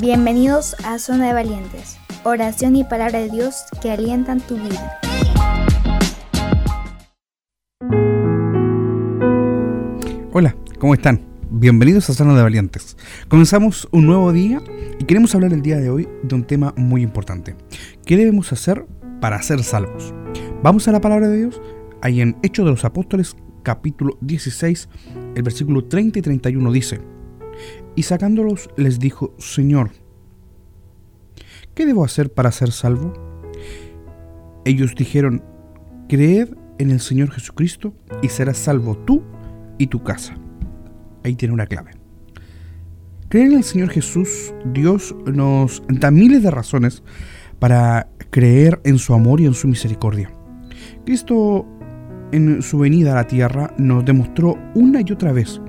Bienvenidos a Zona de Valientes, oración y palabra de Dios que alientan tu vida. Hola, ¿cómo están? Bienvenidos a Zona de Valientes. Comenzamos un nuevo día y queremos hablar el día de hoy de un tema muy importante. ¿Qué debemos hacer para ser salvos? Vamos a la palabra de Dios, ahí en Hechos de los Apóstoles capítulo 16, el versículo 30 y 31 dice, y sacándolos les dijo, Señor, ¿qué debo hacer para ser salvo? Ellos dijeron, creed en el Señor Jesucristo y serás salvo tú y tu casa. Ahí tiene una clave. Creer en el Señor Jesús, Dios nos da miles de razones para creer en su amor y en su misericordia. Cristo en su venida a la tierra nos demostró una y otra vez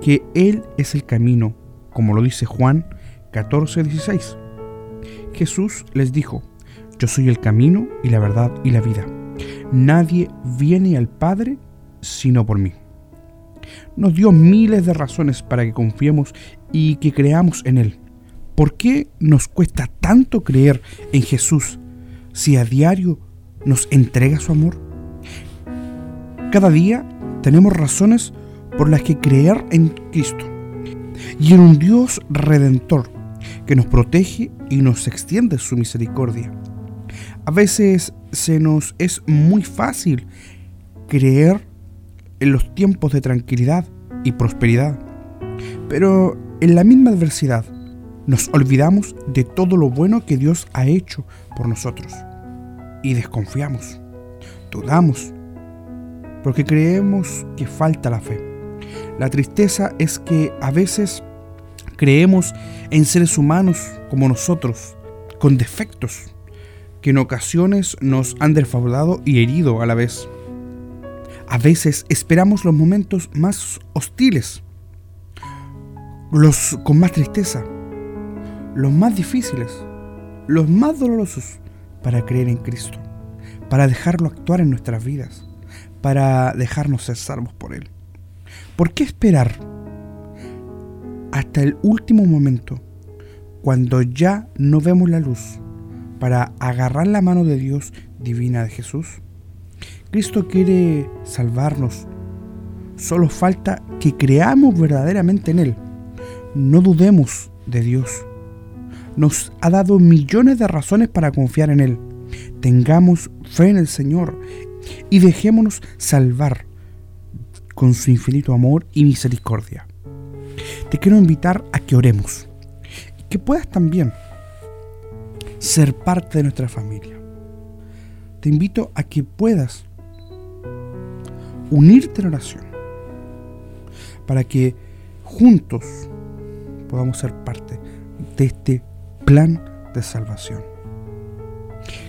que Él es el camino, como lo dice Juan 14:16. Jesús les dijo, yo soy el camino y la verdad y la vida. Nadie viene al Padre sino por mí. Nos dio miles de razones para que confiemos y que creamos en Él. ¿Por qué nos cuesta tanto creer en Jesús si a diario nos entrega su amor? Cada día tenemos razones por las que creer en Cristo y en un Dios redentor que nos protege y nos extiende su misericordia. A veces se nos es muy fácil creer en los tiempos de tranquilidad y prosperidad, pero en la misma adversidad nos olvidamos de todo lo bueno que Dios ha hecho por nosotros y desconfiamos, dudamos, porque creemos que falta la fe. La tristeza es que a veces creemos en seres humanos como nosotros, con defectos, que en ocasiones nos han defraudado y herido a la vez. A veces esperamos los momentos más hostiles, los con más tristeza, los más difíciles, los más dolorosos para creer en Cristo, para dejarlo actuar en nuestras vidas, para dejarnos ser salvos por Él. ¿Por qué esperar hasta el último momento, cuando ya no vemos la luz, para agarrar la mano de Dios divina de Jesús? Cristo quiere salvarnos. Solo falta que creamos verdaderamente en Él. No dudemos de Dios. Nos ha dado millones de razones para confiar en Él. Tengamos fe en el Señor y dejémonos salvar con su infinito amor y misericordia. Te quiero invitar a que oremos y que puedas también ser parte de nuestra familia. Te invito a que puedas unirte en oración para que juntos podamos ser parte de este plan de salvación.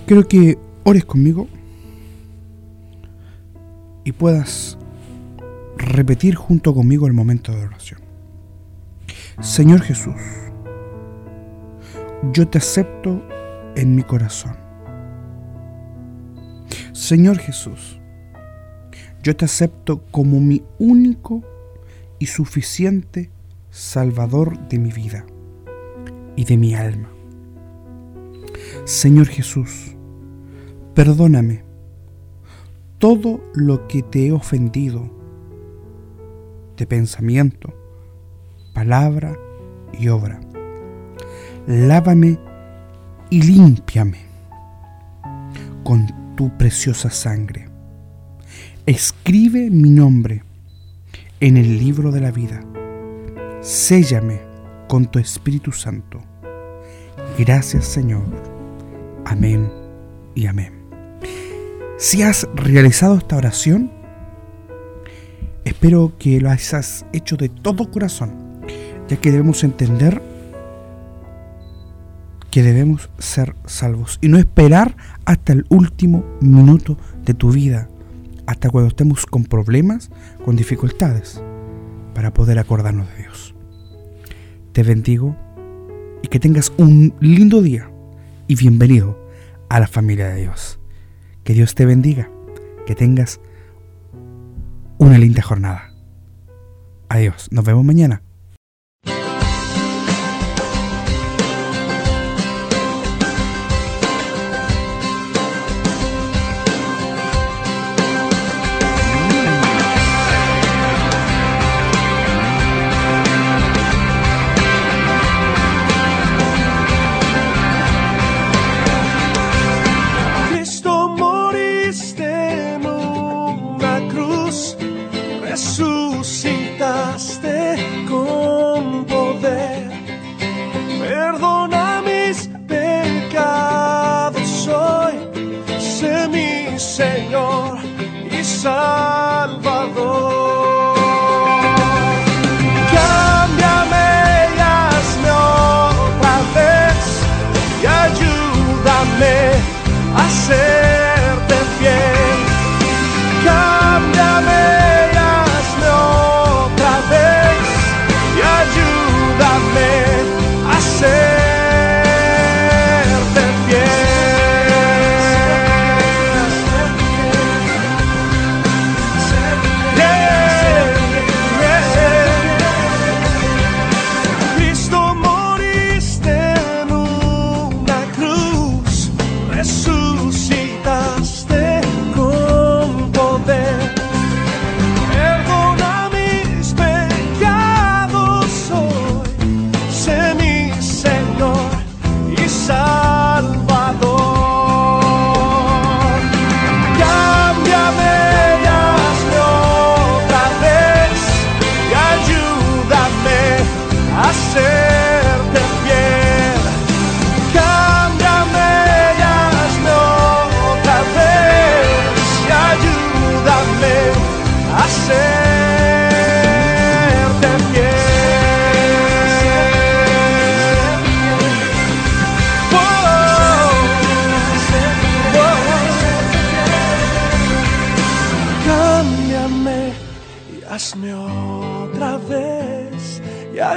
Quiero que ores conmigo y puedas repetir junto conmigo el momento de oración. Señor Jesús, yo te acepto en mi corazón. Señor Jesús, yo te acepto como mi único y suficiente Salvador de mi vida y de mi alma. Señor Jesús, perdóname todo lo que te he ofendido de pensamiento, palabra y obra. Lávame y límpiame con tu preciosa sangre. Escribe mi nombre en el libro de la vida. Séllame con tu Espíritu Santo. Gracias Señor. Amén y amén. Si has realizado esta oración, Espero que lo hayas hecho de todo corazón, ya que debemos entender que debemos ser salvos y no esperar hasta el último minuto de tu vida, hasta cuando estemos con problemas, con dificultades, para poder acordarnos de Dios. Te bendigo y que tengas un lindo día y bienvenido a la familia de Dios. Que Dios te bendiga, que tengas una linda jornada. Adiós, nos vemos mañana. Señor y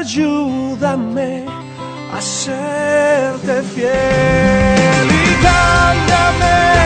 ayúdame a serte fiel. Y cámbiame